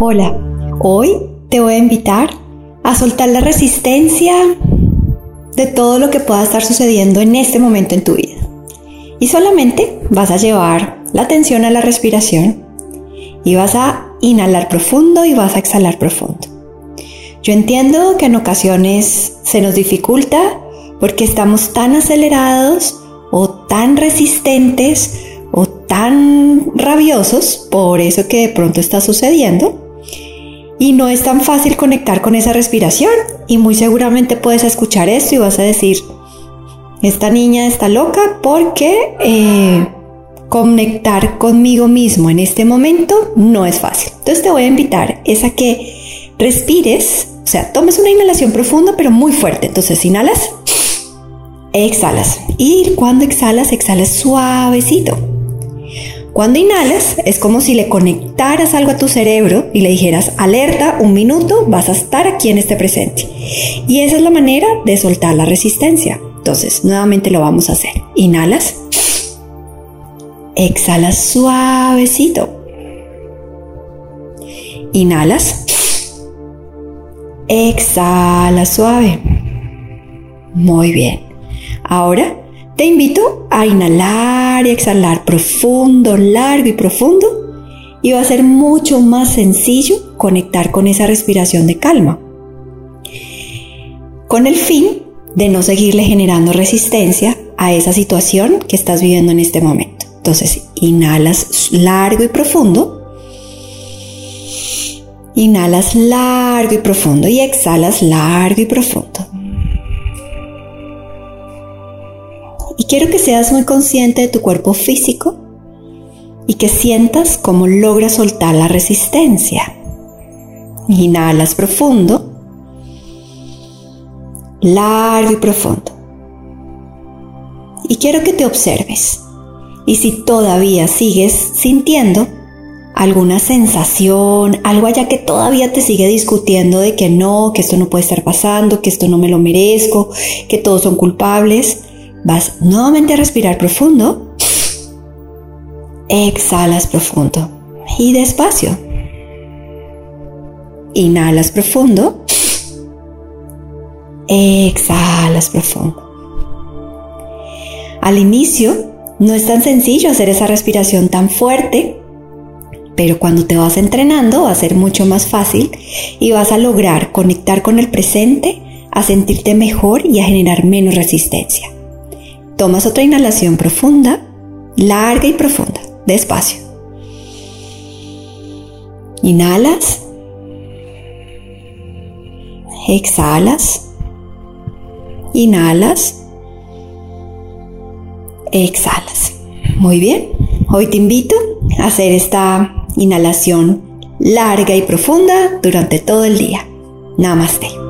Hola, hoy te voy a invitar a soltar la resistencia de todo lo que pueda estar sucediendo en este momento en tu vida. Y solamente vas a llevar la atención a la respiración y vas a inhalar profundo y vas a exhalar profundo. Yo entiendo que en ocasiones se nos dificulta porque estamos tan acelerados o tan resistentes o tan rabiosos por eso que de pronto está sucediendo y no es tan fácil conectar con esa respiración. Y muy seguramente puedes escuchar esto y vas a decir, esta niña está loca porque eh, conectar conmigo mismo en este momento no es fácil. Entonces te voy a invitar es a que respires, o sea, tomes una inhalación profunda pero muy fuerte. Entonces inhalas, exhalas. Y cuando exhalas, exhalas suavecito. Cuando inhalas es como si le conectaras algo a tu cerebro y le dijeras, alerta, un minuto, vas a estar aquí en este presente. Y esa es la manera de soltar la resistencia. Entonces, nuevamente lo vamos a hacer. Inhalas. Exhalas suavecito. Inhalas. Exhala suave. Muy bien. Ahora te invito a inhalar y exhalar profundo, largo y profundo y va a ser mucho más sencillo conectar con esa respiración de calma. Con el fin de no seguirle generando resistencia a esa situación que estás viviendo en este momento. Entonces, inhalas largo y profundo. Inhalas largo y profundo y exhalas largo y profundo. Quiero que seas muy consciente de tu cuerpo físico y que sientas cómo logras soltar la resistencia. Inhalas profundo, largo y profundo. Y quiero que te observes. Y si todavía sigues sintiendo alguna sensación, algo allá que todavía te sigue discutiendo de que no, que esto no puede estar pasando, que esto no me lo merezco, que todos son culpables, Vas nuevamente a respirar profundo. Exhalas profundo y despacio. Inhalas profundo. Exhalas profundo. Al inicio no es tan sencillo hacer esa respiración tan fuerte, pero cuando te vas entrenando va a ser mucho más fácil y vas a lograr conectar con el presente, a sentirte mejor y a generar menos resistencia. Tomas otra inhalación profunda, larga y profunda, despacio. Inhalas. Exhalas. Inhalas. Exhalas. Muy bien. Hoy te invito a hacer esta inhalación larga y profunda durante todo el día. Namaste.